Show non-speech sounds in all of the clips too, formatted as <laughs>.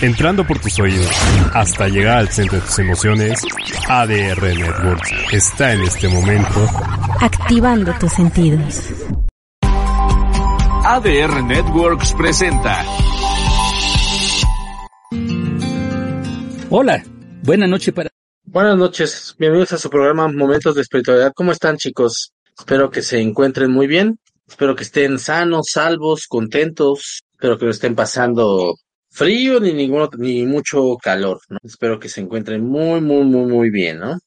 entrando por tus oídos hasta llegar al centro de tus emociones, ADR Networks está en este momento activando tus sentidos. ADR Networks presenta. Hola, buena noche para. Buenas noches, bienvenidos a su programa Momentos de Espiritualidad. ¿Cómo están chicos? Espero que se encuentren muy bien, espero que estén sanos, salvos, contentos, espero que no estén pasando frío ni ninguno ni mucho calor, ¿no? Espero que se encuentren muy muy muy muy bien, ¿no?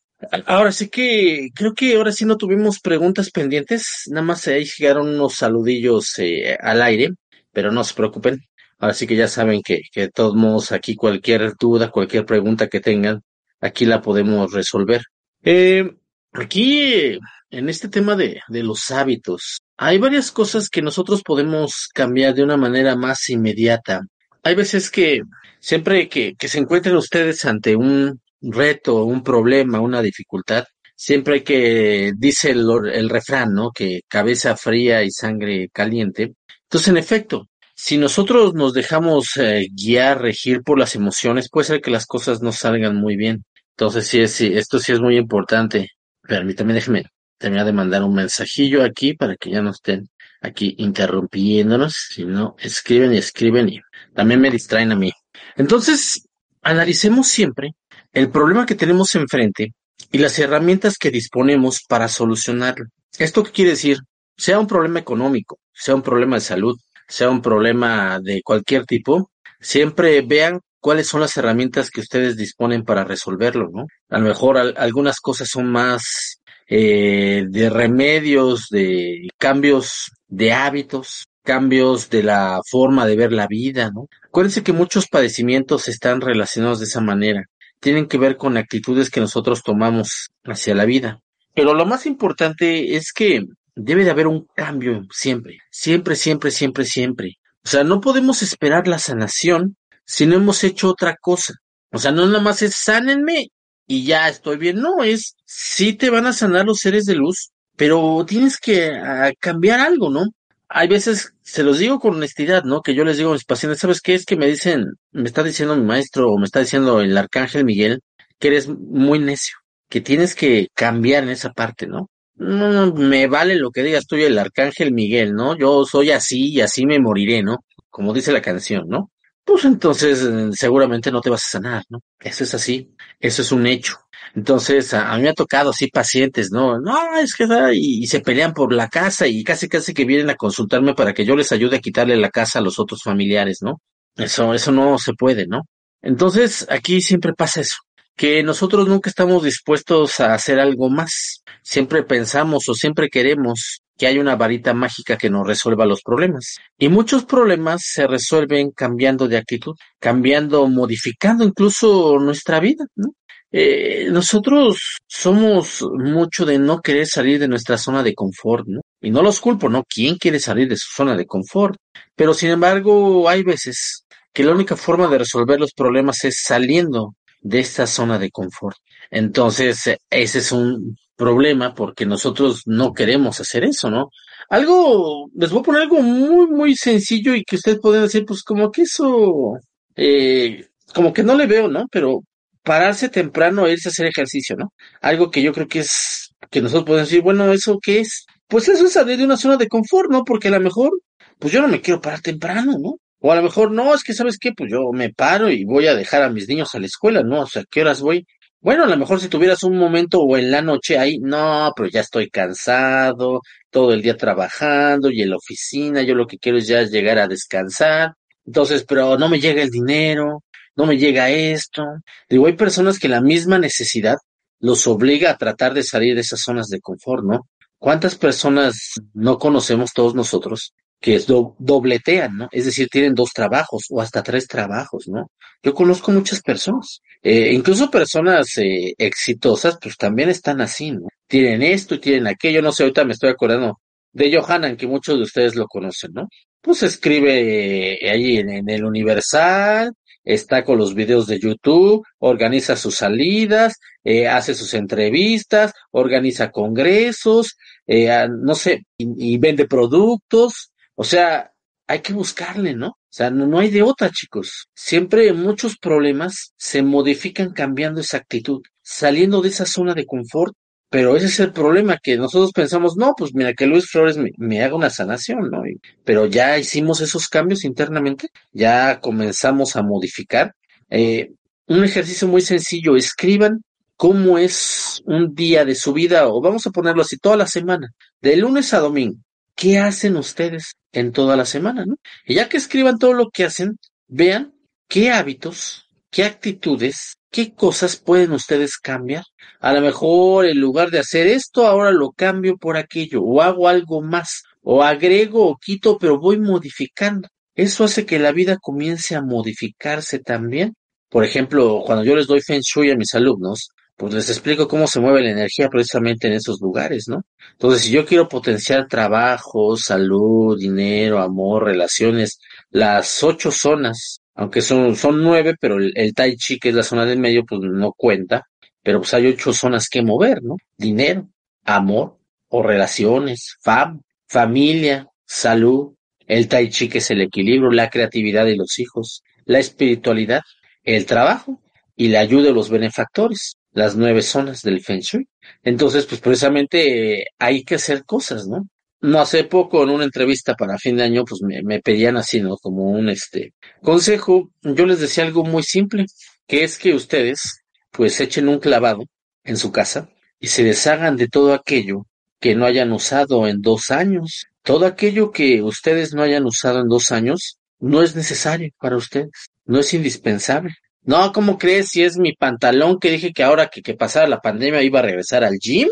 Ahora sí que creo que ahora sí no tuvimos preguntas pendientes, nada más ahí llegaron unos saludillos eh, al aire, pero no se preocupen. Ahora sí que ya saben que, que de todos modos aquí cualquier duda, cualquier pregunta que tengan, aquí la podemos resolver. Eh, aquí, en este tema de, de los hábitos, hay varias cosas que nosotros podemos cambiar de una manera más inmediata. Hay veces que siempre que, que se encuentren ustedes ante un reto, un problema, una dificultad, siempre hay que, dice el, el refrán, ¿no? Que cabeza fría y sangre caliente. Entonces, en efecto, si nosotros nos dejamos eh, guiar, regir por las emociones, puede ser que las cosas no salgan muy bien. Entonces, sí, sí, esto sí es muy importante. Permítame, déjeme terminar de mandar un mensajillo aquí para que ya no estén aquí interrumpiéndonos. Si no, escriben y escriben y también me distraen a mí. Entonces, analicemos siempre el problema que tenemos enfrente y las herramientas que disponemos para solucionarlo. ¿Esto qué quiere decir? Sea un problema económico, sea un problema de salud, sea un problema de cualquier tipo, siempre vean cuáles son las herramientas que ustedes disponen para resolverlo, ¿no? A lo mejor algunas cosas son más eh, de remedios, de cambios de hábitos, cambios de la forma de ver la vida, ¿no? Acuérdense que muchos padecimientos están relacionados de esa manera. Tienen que ver con actitudes que nosotros tomamos hacia la vida. Pero lo más importante es que debe de haber un cambio siempre, siempre, siempre, siempre, siempre. O sea, no podemos esperar la sanación si no hemos hecho otra cosa. O sea, no nada más es sánenme y ya estoy bien. No, es sí te van a sanar los seres de luz, pero tienes que ah, cambiar algo, ¿no? Hay veces, se los digo con honestidad, ¿no? Que yo les digo a mis pacientes, ¿sabes qué? Es que me dicen, me está diciendo mi maestro o me está diciendo el arcángel Miguel que eres muy necio, que tienes que cambiar en esa parte, ¿no? No, me vale lo que digas tú y el arcángel Miguel, ¿no? Yo soy así y así me moriré, ¿no? Como dice la canción, ¿no? Pues entonces eh, seguramente no te vas a sanar, ¿no? Eso es así, eso es un hecho. Entonces, a, mí me ha tocado así pacientes, ¿no? No, es que, y, y, se pelean por la casa y casi casi que vienen a consultarme para que yo les ayude a quitarle la casa a los otros familiares, ¿no? Eso, eso no se puede, ¿no? Entonces, aquí siempre pasa eso que nosotros nunca estamos dispuestos a hacer algo más. Siempre pensamos o siempre queremos que haya una varita mágica que nos resuelva los problemas. Y muchos problemas se resuelven cambiando de actitud, cambiando, modificando incluso nuestra vida, ¿no? Eh, nosotros somos mucho de no querer salir de nuestra zona de confort, ¿no? Y no los culpo, ¿no? ¿Quién quiere salir de su zona de confort? Pero sin embargo, hay veces que la única forma de resolver los problemas es saliendo de esta zona de confort. Entonces, ese es un problema porque nosotros no queremos hacer eso, ¿no? Algo, les voy a poner algo muy, muy sencillo y que ustedes pueden decir, pues como que eso, eh, como que no le veo, ¿no? Pero pararse temprano e irse a hacer ejercicio, ¿no? Algo que yo creo que es, que nosotros podemos decir, bueno, ¿eso qué es? Pues eso es salir de una zona de confort, ¿no? Porque a lo mejor, pues yo no me quiero parar temprano, ¿no? O a lo mejor, no, es que sabes qué, pues yo me paro y voy a dejar a mis niños a la escuela, ¿no? O sea, ¿qué horas voy? Bueno, a lo mejor si tuvieras un momento o en la noche ahí, no, pero ya estoy cansado, todo el día trabajando y en la oficina, yo lo que quiero es ya llegar a descansar. Entonces, pero no me llega el dinero, no me llega esto. Digo, hay personas que la misma necesidad los obliga a tratar de salir de esas zonas de confort, ¿no? ¿Cuántas personas no conocemos todos nosotros que es dobletean, ¿no? Es decir, tienen dos trabajos o hasta tres trabajos, ¿no? Yo conozco muchas personas, eh, incluso personas eh, exitosas, pues también están así, ¿no? Tienen esto y tienen aquello, no sé, ahorita me estoy acordando de Johanan, que muchos de ustedes lo conocen, ¿no? Pues escribe eh, ahí en, en, el Universal, está con los videos de YouTube, organiza sus salidas, eh, hace sus entrevistas, organiza congresos, eh, no sé, y, vende productos, o sea, hay que buscarle, ¿no? sea, no, no hay de otra, chicos. Siempre muchos problemas se modifican cambiando esa actitud, saliendo de esa zona de confort pero ese es el problema, que nosotros pensamos, no, pues mira, que Luis Flores me, me haga una sanación, ¿no? pero ya hicimos esos cambios internamente, ya comenzamos a modificar. Eh, un ejercicio muy sencillo, escriban cómo es un día de su vida, o vamos a ponerlo así, toda la semana, de lunes a domingo. ¿Qué hacen ustedes en toda la semana, no? Y ya que escriban todo lo que hacen, vean qué hábitos, qué actitudes, qué cosas pueden ustedes cambiar. A lo mejor en lugar de hacer esto, ahora lo cambio por aquello, o hago algo más, o agrego o quito, pero voy modificando. Eso hace que la vida comience a modificarse también. Por ejemplo, cuando yo les doy Feng Shui a mis alumnos, pues les explico cómo se mueve la energía precisamente en esos lugares, ¿no? Entonces, si yo quiero potenciar trabajo, salud, dinero, amor, relaciones, las ocho zonas, aunque son, son nueve, pero el, Tai Chi, que es la zona del medio, pues no cuenta, pero pues hay ocho zonas que mover, ¿no? Dinero, amor o relaciones, fam, familia, salud, el Tai Chi, que es el equilibrio, la creatividad de los hijos, la espiritualidad, el trabajo y la ayuda de los benefactores las nueve zonas del Feng Shui. Entonces, pues precisamente eh, hay que hacer cosas, ¿no? No hace poco en una entrevista para fin de año, pues me, me pedían así, ¿no? Como un este consejo. Yo les decía algo muy simple, que es que ustedes, pues echen un clavado en su casa y se deshagan de todo aquello que no hayan usado en dos años. Todo aquello que ustedes no hayan usado en dos años no es necesario para ustedes, no es indispensable. No, ¿cómo crees si es mi pantalón que dije que ahora que, que pasara la pandemia iba a regresar al gym?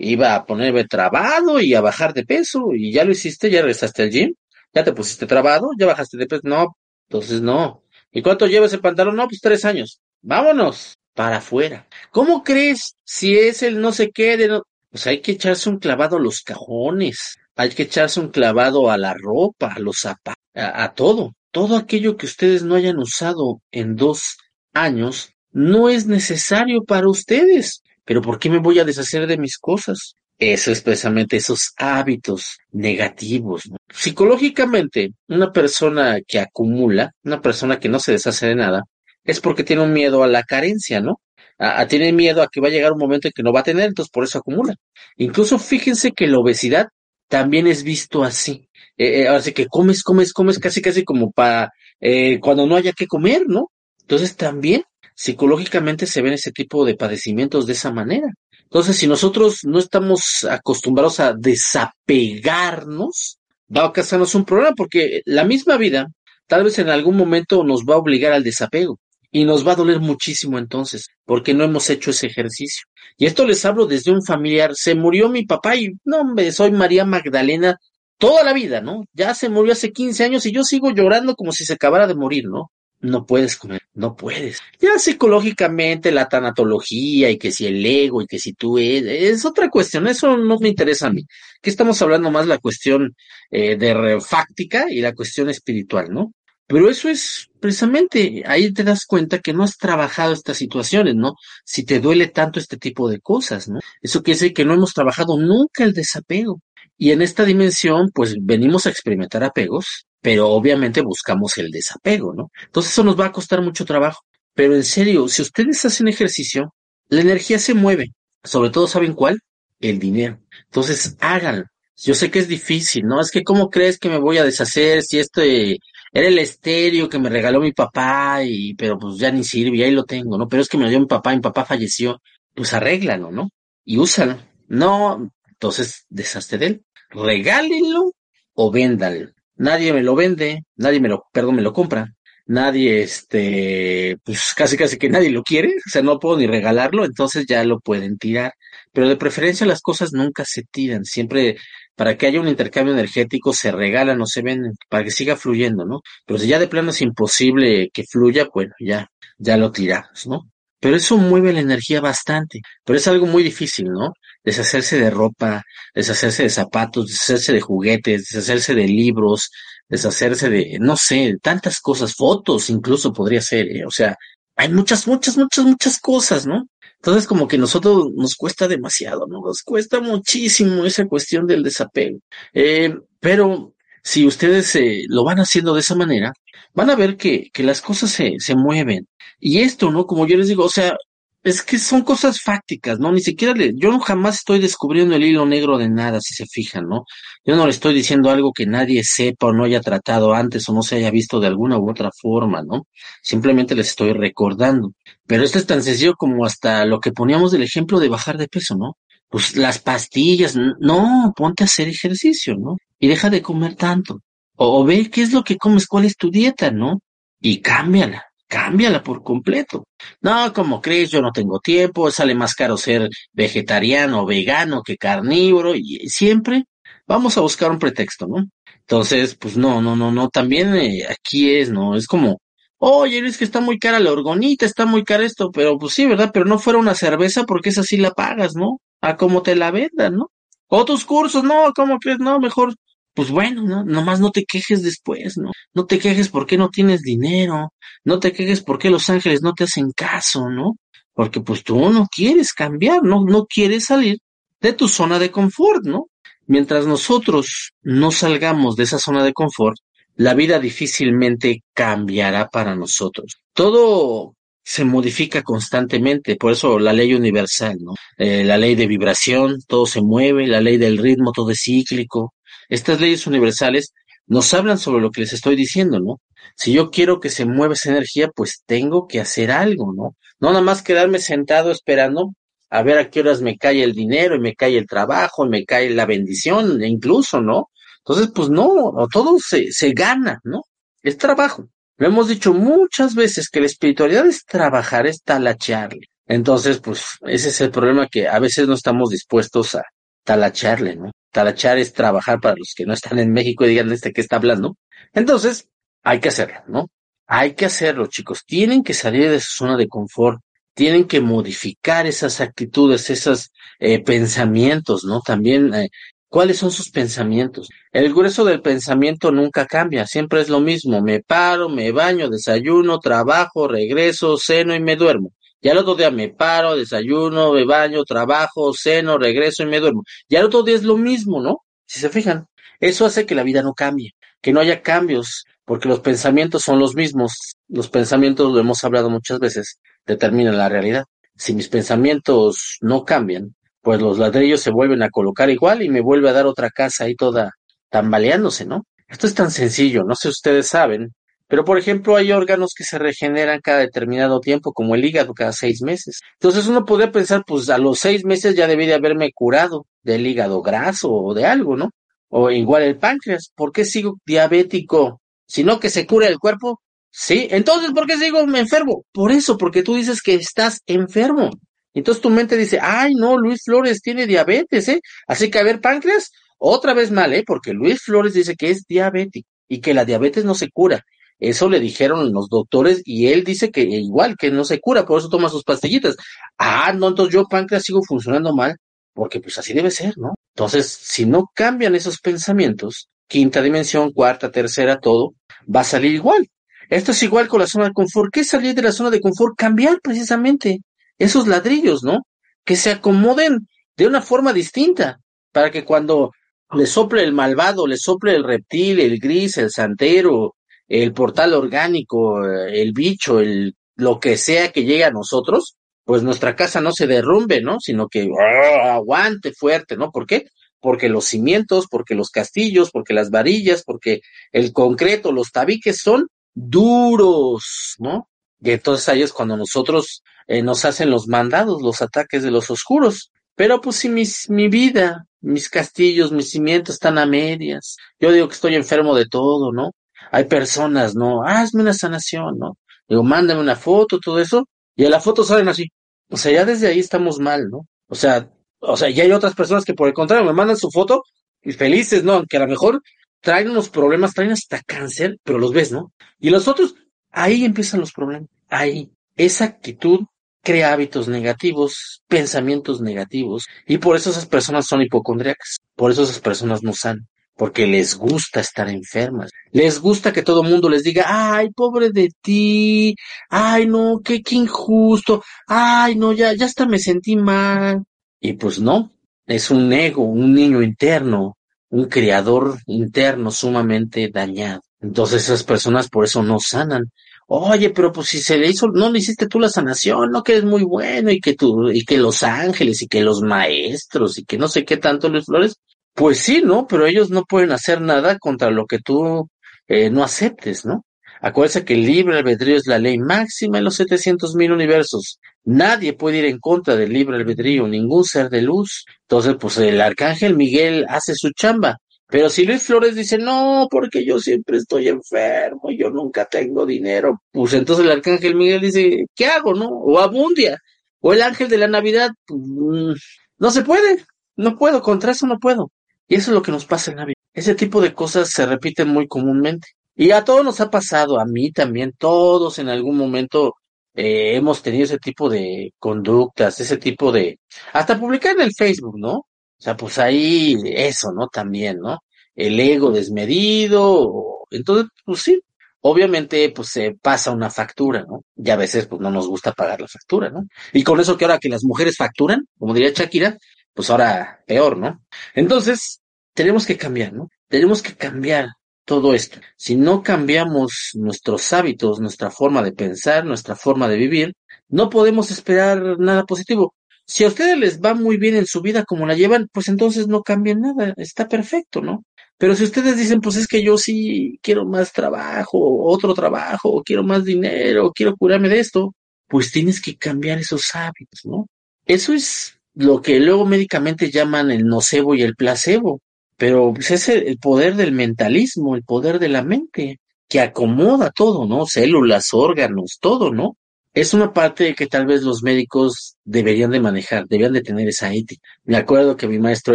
Iba a ponerme trabado y a bajar de peso y ya lo hiciste, ya regresaste al gym, ya te pusiste trabado, ya bajaste de peso. No, entonces no. ¿Y cuánto lleva ese pantalón? No, pues tres años. Vámonos para afuera. ¿Cómo crees si es el no sé qué de no? Pues hay que echarse un clavado a los cajones, hay que echarse un clavado a la ropa, a los zapatos, a, a todo. Todo aquello que ustedes no hayan usado en dos años no es necesario para ustedes. Pero ¿por qué me voy a deshacer de mis cosas? Eso es precisamente esos hábitos negativos. Psicológicamente, una persona que acumula, una persona que no se deshace de nada, es porque tiene un miedo a la carencia, ¿no? A, tiene miedo a que va a llegar un momento en que no va a tener, entonces por eso acumula. Incluso fíjense que la obesidad también es visto así. Eh, eh que comes, comes, comes casi, casi como para eh, cuando no haya que comer, ¿no? Entonces también psicológicamente se ven ese tipo de padecimientos de esa manera. Entonces, si nosotros no estamos acostumbrados a desapegarnos, va a ocasionarnos un problema porque la misma vida tal vez en algún momento nos va a obligar al desapego y nos va a doler muchísimo entonces porque no hemos hecho ese ejercicio. Y esto les hablo desde un familiar. Se murió mi papá y no, hombre, soy María Magdalena toda la vida, ¿no? Ya se murió hace 15 años y yo sigo llorando como si se acabara de morir, ¿no? No puedes comer, no puedes. Ya psicológicamente la tanatología y que si el ego y que si tú eres, es otra cuestión, eso no me interesa a mí. Que estamos hablando más la cuestión eh, de refáctica y la cuestión espiritual, ¿no? Pero eso es precisamente, ahí te das cuenta que no has trabajado estas situaciones, ¿no? Si te duele tanto este tipo de cosas, ¿no? Eso quiere decir que no hemos trabajado nunca el desapego. Y en esta dimensión, pues venimos a experimentar apegos, pero obviamente buscamos el desapego, ¿no? Entonces eso nos va a costar mucho trabajo. Pero en serio, si ustedes hacen ejercicio, la energía se mueve. Sobre todo, ¿saben cuál? El dinero. Entonces, háganlo. Yo sé que es difícil, ¿no? Es que, ¿cómo crees que me voy a deshacer si este era el estéreo que me regaló mi papá y, pero pues ya ni sirve, y ahí lo tengo, ¿no? Pero es que me lo dio mi papá, mi papá falleció. Pues arréglalo, ¿no? Y úsalo. No, entonces deshazte de él. Regálenlo o véndalo nadie me lo vende, nadie me lo, perdón, me lo compra, nadie, este, pues casi casi que nadie lo quiere, o sea, no puedo ni regalarlo, entonces ya lo pueden tirar. Pero de preferencia las cosas nunca se tiran, siempre para que haya un intercambio energético se regalan o se venden, para que siga fluyendo, ¿no? Pero si ya de plano es imposible que fluya, bueno, ya, ya lo tiramos, ¿no? Pero eso mueve la energía bastante, pero es algo muy difícil, ¿no? Deshacerse de ropa, deshacerse de zapatos, deshacerse de juguetes, deshacerse de libros, deshacerse de, no sé, tantas cosas, fotos incluso podría ser, ¿eh? o sea, hay muchas, muchas, muchas, muchas cosas, ¿no? Entonces como que nosotros nos cuesta demasiado, ¿no? Nos cuesta muchísimo esa cuestión del desapego. Eh, pero si ustedes eh, lo van haciendo de esa manera, van a ver que, que las cosas se, se mueven. Y esto, ¿no? Como yo les digo, o sea, es que son cosas fácticas, ¿no? Ni siquiera le, yo jamás estoy descubriendo el hilo negro de nada, si se fijan, ¿no? Yo no le estoy diciendo algo que nadie sepa o no haya tratado antes o no se haya visto de alguna u otra forma, ¿no? Simplemente les estoy recordando. Pero esto es tan sencillo como hasta lo que poníamos del ejemplo de bajar de peso, ¿no? Pues las pastillas, no, ponte a hacer ejercicio, ¿no? Y deja de comer tanto. O, o ve qué es lo que comes, cuál es tu dieta, ¿no? Y cámbiala cámbiala por completo. No, como crees, yo no tengo tiempo, sale más caro ser vegetariano o vegano que carnívoro y siempre vamos a buscar un pretexto, ¿no? Entonces, pues no, no, no, no, también eh, aquí es, ¿no? Es como, oye, es que está muy cara la orgonita, está muy cara esto, pero pues sí, ¿verdad? Pero no fuera una cerveza porque esa sí la pagas, ¿no? A como te la vendan, ¿no? O tus cursos, no, ¿cómo crees? No, mejor pues bueno, ¿no? Nomás no te quejes después, ¿no? No te quejes porque no tienes dinero, no te quejes porque los ángeles no te hacen caso, ¿no? Porque pues tú no quieres cambiar, ¿no? No quieres salir de tu zona de confort, ¿no? Mientras nosotros no salgamos de esa zona de confort, la vida difícilmente cambiará para nosotros. Todo se modifica constantemente, por eso la ley universal, ¿no? Eh, la ley de vibración, todo se mueve, la ley del ritmo, todo es cíclico, estas leyes universales nos hablan sobre lo que les estoy diciendo, ¿no? Si yo quiero que se mueva esa energía, pues tengo que hacer algo, ¿no? No nada más quedarme sentado esperando a ver a qué horas me cae el dinero y me cae el trabajo y me cae la bendición, incluso, ¿no? Entonces, pues no, todo se, se gana, ¿no? Es trabajo. Lo hemos dicho muchas veces que la espiritualidad es trabajar, es talacharle. Entonces, pues ese es el problema que a veces no estamos dispuestos a talacharle, ¿no? Talachar es trabajar para los que no están en México y digan este que está hablando. Entonces, hay que hacerlo, ¿no? Hay que hacerlo, chicos. Tienen que salir de su zona de confort. Tienen que modificar esas actitudes, esos eh, pensamientos, ¿no? También, eh, ¿cuáles son sus pensamientos? El grueso del pensamiento nunca cambia, siempre es lo mismo. Me paro, me baño, desayuno, trabajo, regreso, ceno y me duermo. Ya el otro día me paro, desayuno, me baño, trabajo, ceno, regreso y me duermo. Ya el otro día es lo mismo, ¿no? Si se fijan, eso hace que la vida no cambie, que no haya cambios, porque los pensamientos son los mismos. Los pensamientos, lo hemos hablado muchas veces, determinan la realidad. Si mis pensamientos no cambian, pues los ladrillos se vuelven a colocar igual y me vuelve a dar otra casa ahí toda tambaleándose, ¿no? Esto es tan sencillo, no sé si ustedes saben, pero, por ejemplo, hay órganos que se regeneran cada determinado tiempo, como el hígado, cada seis meses. Entonces uno podría pensar, pues a los seis meses ya debí de haberme curado del hígado graso o de algo, ¿no? O igual el páncreas. ¿Por qué sigo diabético? Si no que se cura el cuerpo. Sí, entonces, ¿por qué sigo enfermo? Por eso, porque tú dices que estás enfermo. Entonces tu mente dice, ay, no, Luis Flores tiene diabetes, ¿eh? Así que a ver, páncreas, otra vez mal, ¿eh? Porque Luis Flores dice que es diabético y que la diabetes no se cura. Eso le dijeron los doctores y él dice que igual, que no se cura, por eso toma sus pastillitas. Ah, no, entonces yo páncreas sigo funcionando mal, porque pues así debe ser, ¿no? Entonces, si no cambian esos pensamientos, quinta dimensión, cuarta, tercera, todo, va a salir igual. Esto es igual con la zona de confort. ¿Qué salir de la zona de confort? Cambiar precisamente esos ladrillos, ¿no? Que se acomoden de una forma distinta, para que cuando le sople el malvado, le sople el reptil, el gris, el santero, el portal orgánico, el bicho, el lo que sea que llegue a nosotros, pues nuestra casa no se derrumbe, ¿no? Sino que ¡ah! aguante fuerte, ¿no? ¿Por qué? Porque los cimientos, porque los castillos, porque las varillas, porque el concreto, los tabiques son duros, ¿no? Y entonces ahí es cuando nosotros eh, nos hacen los mandados, los ataques de los oscuros. Pero pues si mi vida, mis castillos, mis cimientos están a medias, yo digo que estoy enfermo de todo, ¿no? Hay personas, ¿no? Hazme una sanación, ¿no? Digo, mándame una foto, todo eso, y a la foto salen así. O sea, ya desde ahí estamos mal, ¿no? O sea, o sea, ya hay otras personas que por el contrario me mandan su foto y felices, ¿no? Aunque a lo mejor traen unos problemas, traen hasta cáncer, pero los ves, ¿no? Y los otros, ahí empiezan los problemas. Ahí. Esa actitud crea hábitos negativos, pensamientos negativos, y por eso esas personas son hipocondriacas. Por eso esas personas no sanan porque les gusta estar enfermas. Les gusta que todo mundo les diga, ay, pobre de ti, ay, no, qué, qué injusto, ay, no, ya, ya hasta me sentí mal. Y pues no, es un ego, un niño interno, un criador interno sumamente dañado. Entonces esas personas por eso no sanan. Oye, pero pues si se le hizo, no le hiciste tú la sanación, no que eres muy bueno y que tú, y que los ángeles y que los maestros y que no sé qué tanto Luis Flores, pues sí, ¿no? Pero ellos no pueden hacer nada contra lo que tú eh, no aceptes, ¿no? Acuérdense que el libre albedrío es la ley máxima en los 700 mil universos. Nadie puede ir en contra del libre albedrío, ningún ser de luz. Entonces, pues el arcángel Miguel hace su chamba. Pero si Luis Flores dice, no, porque yo siempre estoy enfermo, yo nunca tengo dinero, pues entonces el arcángel Miguel dice, ¿qué hago, no? O Abundia, o el ángel de la Navidad, pues, mm, no se puede, no puedo, contra eso no puedo. Y eso es lo que nos pasa en la vida. Ese tipo de cosas se repiten muy comúnmente. Y a todos nos ha pasado, a mí también, todos en algún momento eh, hemos tenido ese tipo de conductas, ese tipo de... Hasta publicar en el Facebook, ¿no? O sea, pues ahí eso, ¿no? También, ¿no? El ego desmedido. Entonces, pues sí, obviamente pues se pasa una factura, ¿no? Y a veces pues no nos gusta pagar la factura, ¿no? Y con eso que ahora que las mujeres facturan, como diría Shakira, pues ahora peor, ¿no? Entonces, tenemos que cambiar, ¿no? Tenemos que cambiar todo esto. Si no cambiamos nuestros hábitos, nuestra forma de pensar, nuestra forma de vivir, no podemos esperar nada positivo. Si a ustedes les va muy bien en su vida como la llevan, pues entonces no cambien nada, está perfecto, ¿no? Pero si ustedes dicen, pues es que yo sí quiero más trabajo, otro trabajo, quiero más dinero, quiero curarme de esto, pues tienes que cambiar esos hábitos, ¿no? Eso es lo que luego médicamente llaman el nocebo y el placebo. Pero pues, es el poder del mentalismo, el poder de la mente, que acomoda todo, ¿no? Células, órganos, todo, ¿no? Es una parte que tal vez los médicos deberían de manejar, deberían de tener esa ética. Me acuerdo que mi maestro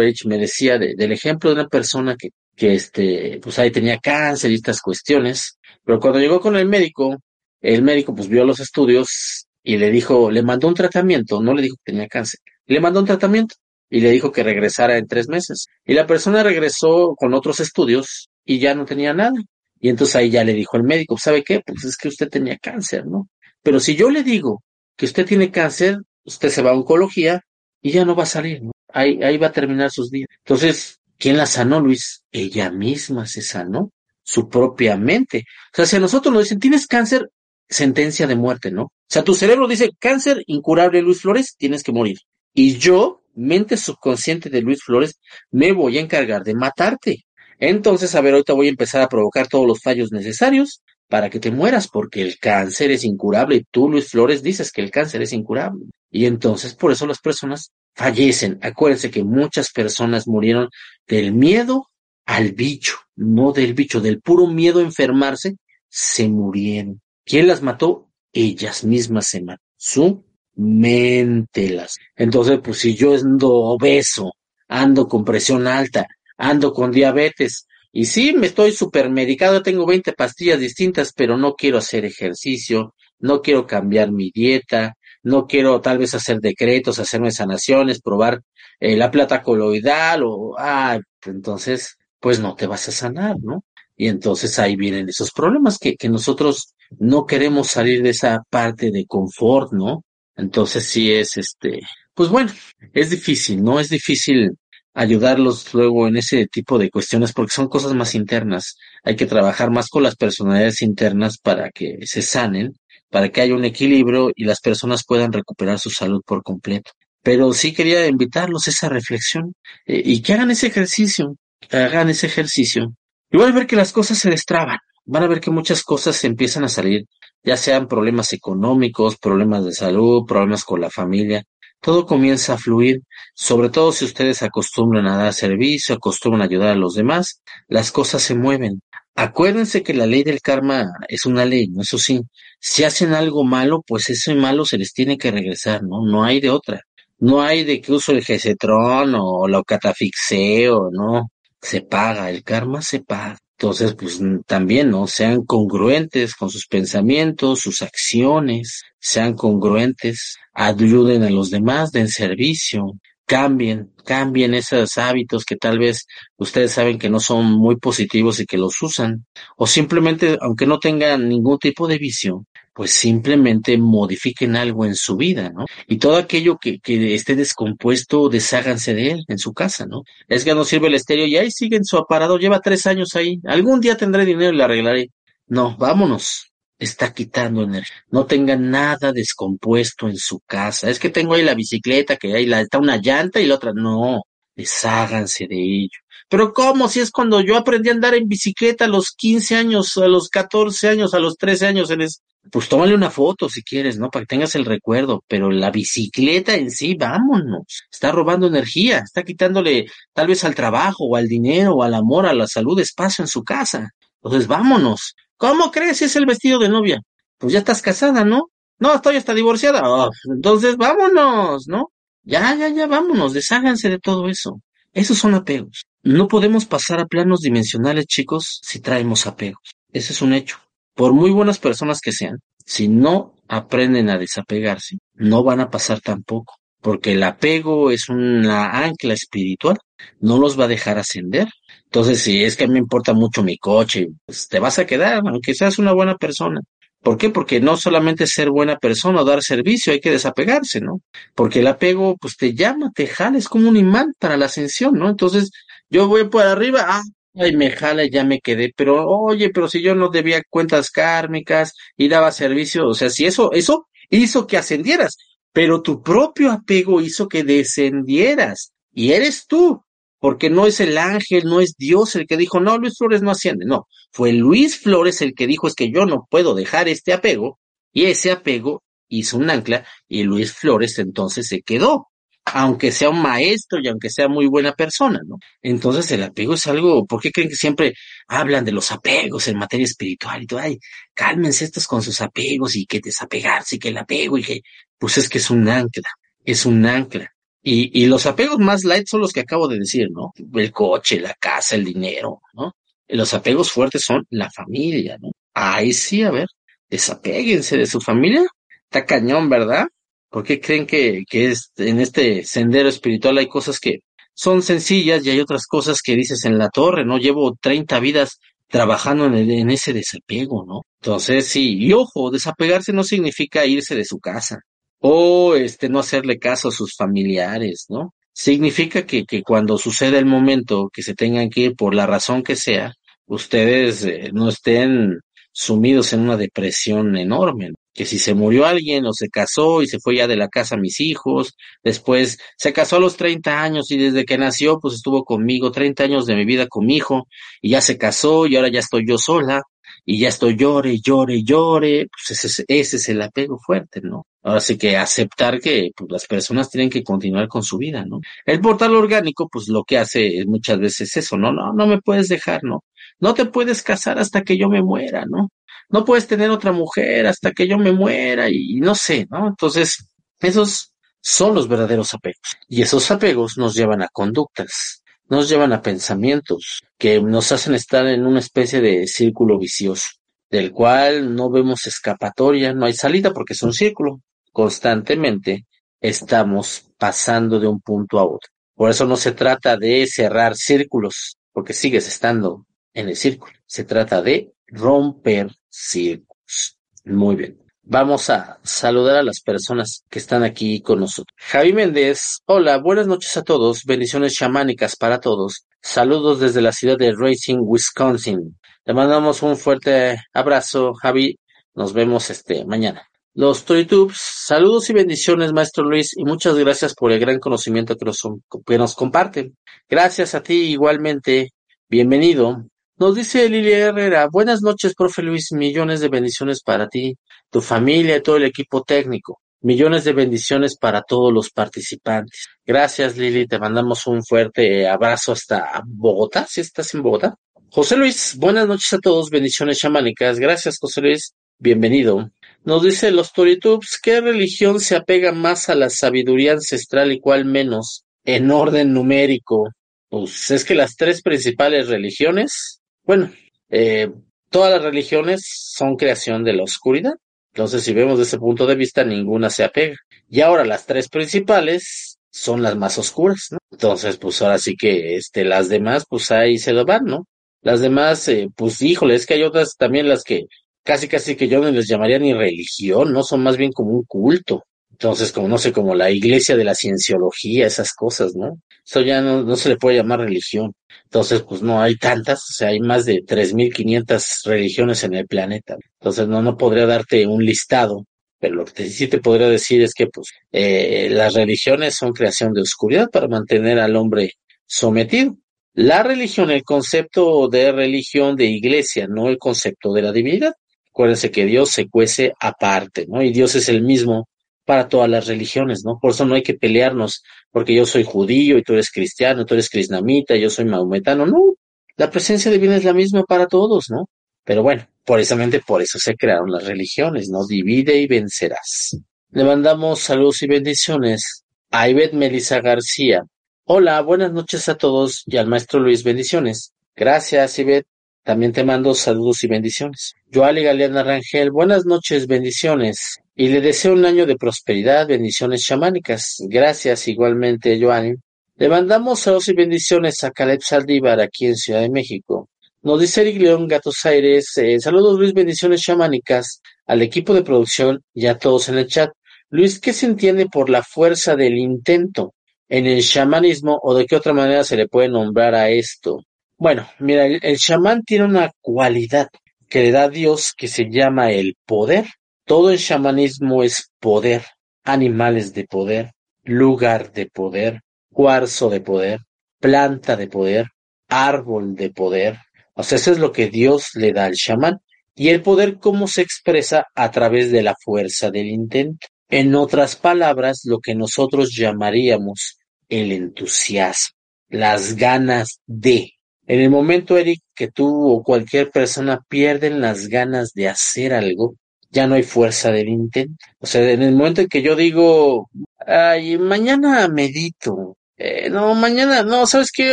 H me decía del ejemplo de una persona que, que este, pues ahí tenía cáncer y estas cuestiones, pero cuando llegó con el médico, el médico pues vio los estudios y le dijo, le mandó un tratamiento, no le dijo que tenía cáncer, le mandó un tratamiento y le dijo que regresara en tres meses. Y la persona regresó con otros estudios y ya no tenía nada. Y entonces ahí ya le dijo el médico, ¿sabe qué? Pues es que usted tenía cáncer, ¿no? Pero si yo le digo que usted tiene cáncer, usted se va a oncología y ya no va a salir, ¿no? Ahí, ahí va a terminar sus días. Entonces, ¿quién la sanó, Luis? Ella misma se sanó, su propia mente. O sea, si a nosotros nos dicen, tienes cáncer, sentencia de muerte, ¿no? O sea, tu cerebro dice, cáncer incurable, Luis Flores, tienes que morir. Y yo mente subconsciente de Luis Flores, me voy a encargar de matarte. Entonces, a ver, ahorita voy a empezar a provocar todos los fallos necesarios para que te mueras, porque el cáncer es incurable y tú, Luis Flores, dices que el cáncer es incurable. Y entonces, por eso las personas fallecen. Acuérdense que muchas personas murieron del miedo al bicho, no del bicho, del puro miedo a enfermarse, se murieron. ¿Quién las mató? Ellas mismas se mataron. Su méntelas. Entonces, pues si yo ando obeso, ando con presión alta, ando con diabetes, y sí, me estoy supermedicado, tengo 20 pastillas distintas, pero no quiero hacer ejercicio, no quiero cambiar mi dieta, no quiero tal vez hacer decretos, hacerme sanaciones, probar eh, la plata coloidal o, ah, entonces, pues no te vas a sanar, ¿no? Y entonces ahí vienen esos problemas que, que nosotros no queremos salir de esa parte de confort, ¿no? Entonces sí es este, pues bueno, es difícil, ¿no? Es difícil ayudarlos luego en ese tipo de cuestiones porque son cosas más internas. Hay que trabajar más con las personalidades internas para que se sanen, para que haya un equilibrio y las personas puedan recuperar su salud por completo. Pero sí quería invitarlos a esa reflexión eh, y que hagan ese ejercicio, hagan ese ejercicio. Y van a ver que las cosas se destraban, van a ver que muchas cosas empiezan a salir ya sean problemas económicos, problemas de salud, problemas con la familia, todo comienza a fluir, sobre todo si ustedes acostumbran a dar servicio, acostumbran a ayudar a los demás, las cosas se mueven. Acuérdense que la ley del karma es una ley, ¿no? Eso sí, si hacen algo malo, pues ese malo se les tiene que regresar, ¿no? No hay de otra. No hay de que uso el gesetrón o lo catafixeo, ¿no? Se paga, el karma se paga. Entonces, pues también, ¿no? Sean congruentes con sus pensamientos, sus acciones, sean congruentes, ayuden a los demás, den servicio, cambien, cambien esos hábitos que tal vez ustedes saben que no son muy positivos y que los usan. O simplemente, aunque no tengan ningún tipo de visión, pues simplemente modifiquen algo en su vida, ¿no? Y todo aquello que, que esté descompuesto, desháganse de él en su casa, ¿no? Es que no sirve el estéreo y ahí sigue en su aparador, lleva tres años ahí. Algún día tendré dinero y le arreglaré. No, vámonos está quitando energía. No tenga nada descompuesto en su casa. Es que tengo ahí la bicicleta, que ahí la, está una llanta y la otra. No, desháganse de ello. Pero ¿cómo? Si es cuando yo aprendí a andar en bicicleta a los 15 años, a los 14 años, a los 13 años, eres... pues tómale una foto si quieres, ¿no? Para que tengas el recuerdo. Pero la bicicleta en sí, vámonos. Está robando energía, está quitándole tal vez al trabajo o al dinero o al amor, a la salud, espacio en su casa. Entonces, vámonos. ¿Cómo crees si es el vestido de novia? Pues ya estás casada, ¿no? No, estoy hasta divorciada. Oh, entonces vámonos, ¿no? Ya, ya, ya, vámonos, desháganse de todo eso. Esos son apegos. No podemos pasar a planos dimensionales, chicos, si traemos apegos. Ese es un hecho. Por muy buenas personas que sean, si no aprenden a desapegarse, no van a pasar tampoco. Porque el apego es una ancla espiritual, no los va a dejar ascender, entonces, si es que a mí me importa mucho mi coche, pues te vas a quedar, aunque seas una buena persona. ¿Por qué? Porque no solamente ser buena persona o dar servicio, hay que desapegarse, ¿no? Porque el apego, pues te llama, te jala, es como un imán para la ascensión, ¿no? Entonces, yo voy por arriba, ah, ay, me jala, ya me quedé, pero oye, pero si yo no debía cuentas kármicas y daba servicio, o sea, si eso, eso hizo que ascendieras, pero tu propio apego hizo que descendieras, y eres tú, porque no es el ángel, no es Dios el que dijo, no, Luis Flores no asciende, no, fue Luis Flores el que dijo es que yo no puedo dejar este apego, y ese apego hizo un ancla, y Luis Flores entonces se quedó, aunque sea un maestro y aunque sea muy buena persona, ¿no? Entonces el apego es algo, ¿por qué creen que siempre hablan de los apegos en materia espiritual y todo? Ay, cálmense estos con sus apegos y que desapegarse y que el apego y que, pues es que es un ancla, es un ancla. Y, y los apegos más light son los que acabo de decir, ¿no? El coche, la casa, el dinero, ¿no? los apegos fuertes son la familia, ¿no? Ahí sí, a ver, desapéguense de su familia. Está cañón, ¿verdad? ¿Por qué creen que, que es, en este sendero espiritual hay cosas que son sencillas y hay otras cosas que dices en la torre, ¿no? Llevo 30 vidas trabajando en, en ese desapego, ¿no? Entonces, sí, y ojo, desapegarse no significa irse de su casa o este no hacerle caso a sus familiares, ¿no? Significa que, que cuando suceda el momento que se tengan que ir por la razón que sea, ustedes eh, no estén sumidos en una depresión enorme. Que si se murió alguien o se casó y se fue ya de la casa a mis hijos, después se casó a los 30 años y desde que nació pues estuvo conmigo 30 años de mi vida con mi hijo y ya se casó y ahora ya estoy yo sola y ya estoy llore, llore, llore, pues ese, ese es el apego fuerte, ¿no? Ahora sí que aceptar que pues, las personas tienen que continuar con su vida, ¿no? El portal orgánico, pues lo que hace muchas veces eso, ¿no? No, no me puedes dejar, ¿no? No te puedes casar hasta que yo me muera, ¿no? No puedes tener otra mujer hasta que yo me muera y, no sé, ¿no? Entonces, esos son los verdaderos apegos. Y esos apegos nos llevan a conductas, nos llevan a pensamientos que nos hacen estar en una especie de círculo vicioso, del cual no vemos escapatoria, no hay salida porque es un círculo. Constantemente estamos pasando de un punto a otro. Por eso no se trata de cerrar círculos, porque sigues estando en el círculo. Se trata de romper círculos. Muy bien. Vamos a saludar a las personas que están aquí con nosotros. Javi Méndez, hola, buenas noches a todos, bendiciones chamánicas para todos. Saludos desde la ciudad de Racing, Wisconsin. Le mandamos un fuerte abrazo, Javi. Nos vemos este mañana. Los ToyTubes, saludos y bendiciones, maestro Luis, y muchas gracias por el gran conocimiento que nos, que nos comparten. Gracias a ti igualmente. Bienvenido. Nos dice Lilia Herrera, buenas noches, profe Luis, millones de bendiciones para ti, tu familia y todo el equipo técnico. Millones de bendiciones para todos los participantes. Gracias, Lili. Te mandamos un fuerte abrazo hasta Bogotá, si estás en Bogotá. José Luis, buenas noches a todos. Bendiciones chamánicas. Gracias, José Luis. Bienvenido. Nos dice los Toritubes, ¿qué religión se apega más a la sabiduría ancestral y cuál menos? En orden numérico. Pues es que las tres principales religiones bueno, eh, todas las religiones son creación de la oscuridad. Entonces, si vemos desde ese punto de vista, ninguna se apega. Y ahora las tres principales son las más oscuras, ¿no? Entonces, pues ahora sí que este, las demás, pues ahí se lo van, ¿no? Las demás, eh, pues híjole, es que hay otras también las que casi casi que yo no les llamaría ni religión, ¿no? Son más bien como un culto. Entonces, como no sé, como la iglesia de la cienciología, esas cosas, ¿no? Eso ya no, no se le puede llamar religión. Entonces, pues no hay tantas, o sea, hay más de 3.500 religiones en el planeta. Entonces, no, no podría darte un listado, pero lo que sí te podría decir es que, pues, eh, las religiones son creación de oscuridad para mantener al hombre sometido. La religión, el concepto de religión de iglesia, no el concepto de la divinidad. Acuérdense que Dios se cuece aparte, ¿no? Y Dios es el mismo para todas las religiones, ¿no? Por eso no hay que pelearnos, porque yo soy judío y tú eres cristiano, tú eres crisnamita, yo soy maometano, no. La presencia divina es la misma para todos, ¿no? Pero bueno, precisamente por eso se crearon las religiones, ¿no? Divide y vencerás. Le mandamos saludos y bendiciones a Ivette Melissa García. Hola, buenas noches a todos y al maestro Luis, bendiciones. Gracias, Ivette. También te mando saludos y bendiciones. Joali Galeana Rangel, buenas noches, bendiciones. Y le deseo un año de prosperidad, bendiciones chamánicas. Gracias igualmente, Joani. Le mandamos saludos y bendiciones a Caleb Saldívar aquí en Ciudad de México. Nos dice Eric León Gatos Aires, eh, saludos Luis, bendiciones chamánicas al equipo de producción y a todos en el chat. Luis, ¿qué se entiende por la fuerza del intento en el chamanismo o de qué otra manera se le puede nombrar a esto? Bueno, mira, el, chamán tiene una cualidad que le da a Dios que se llama el poder. Todo el chamanismo es poder, animales de poder, lugar de poder, cuarzo de poder, planta de poder, árbol de poder. O sea, eso es lo que Dios le da al chamán. Y el poder, ¿cómo se expresa? A través de la fuerza del intento. En otras palabras, lo que nosotros llamaríamos el entusiasmo, las ganas de. En el momento, Eric, que tú o cualquier persona pierden las ganas de hacer algo, ya no hay fuerza del intento. O sea, en el momento en que yo digo, ay, mañana medito, eh, no, mañana, no, sabes que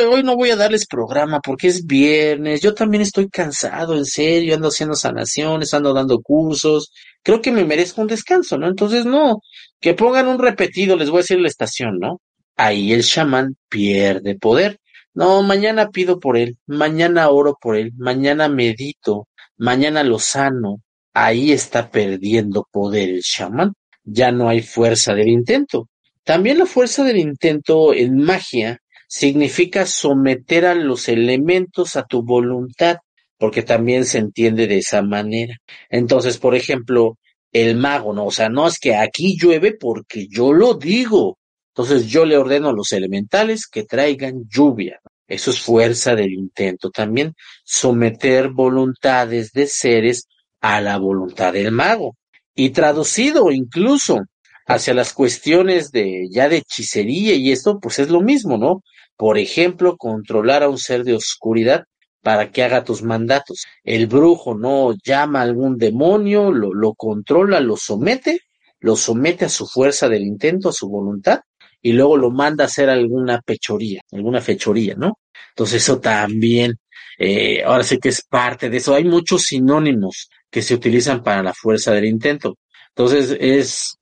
hoy no voy a darles programa porque es viernes, yo también estoy cansado, en serio, ando haciendo sanaciones, ando dando cursos, creo que me merezco un descanso, ¿no? Entonces, no, que pongan un repetido, les voy a decir la estación, ¿no? Ahí el chamán pierde poder. No, mañana pido por él, mañana oro por él, mañana medito, mañana lo sano. Ahí está perdiendo poder el chamán. Ya no hay fuerza del intento. También la fuerza del intento en magia significa someter a los elementos a tu voluntad, porque también se entiende de esa manera. Entonces, por ejemplo, el mago, ¿no? O sea, no es que aquí llueve porque yo lo digo. Entonces yo le ordeno a los elementales que traigan lluvia. Eso es fuerza del intento. También someter voluntades de seres a la voluntad del mago. Y traducido incluso hacia las cuestiones de ya de hechicería y esto, pues es lo mismo, ¿no? Por ejemplo, controlar a un ser de oscuridad para que haga tus mandatos. El brujo no llama a algún demonio, lo, lo controla, lo somete, lo somete a su fuerza del intento, a su voluntad, y luego lo manda a hacer alguna pechoría, alguna fechoría, ¿no? Entonces eso también, eh, ahora sí que es parte de eso. Hay muchos sinónimos que se utilizan para la fuerza del intento. Entonces es,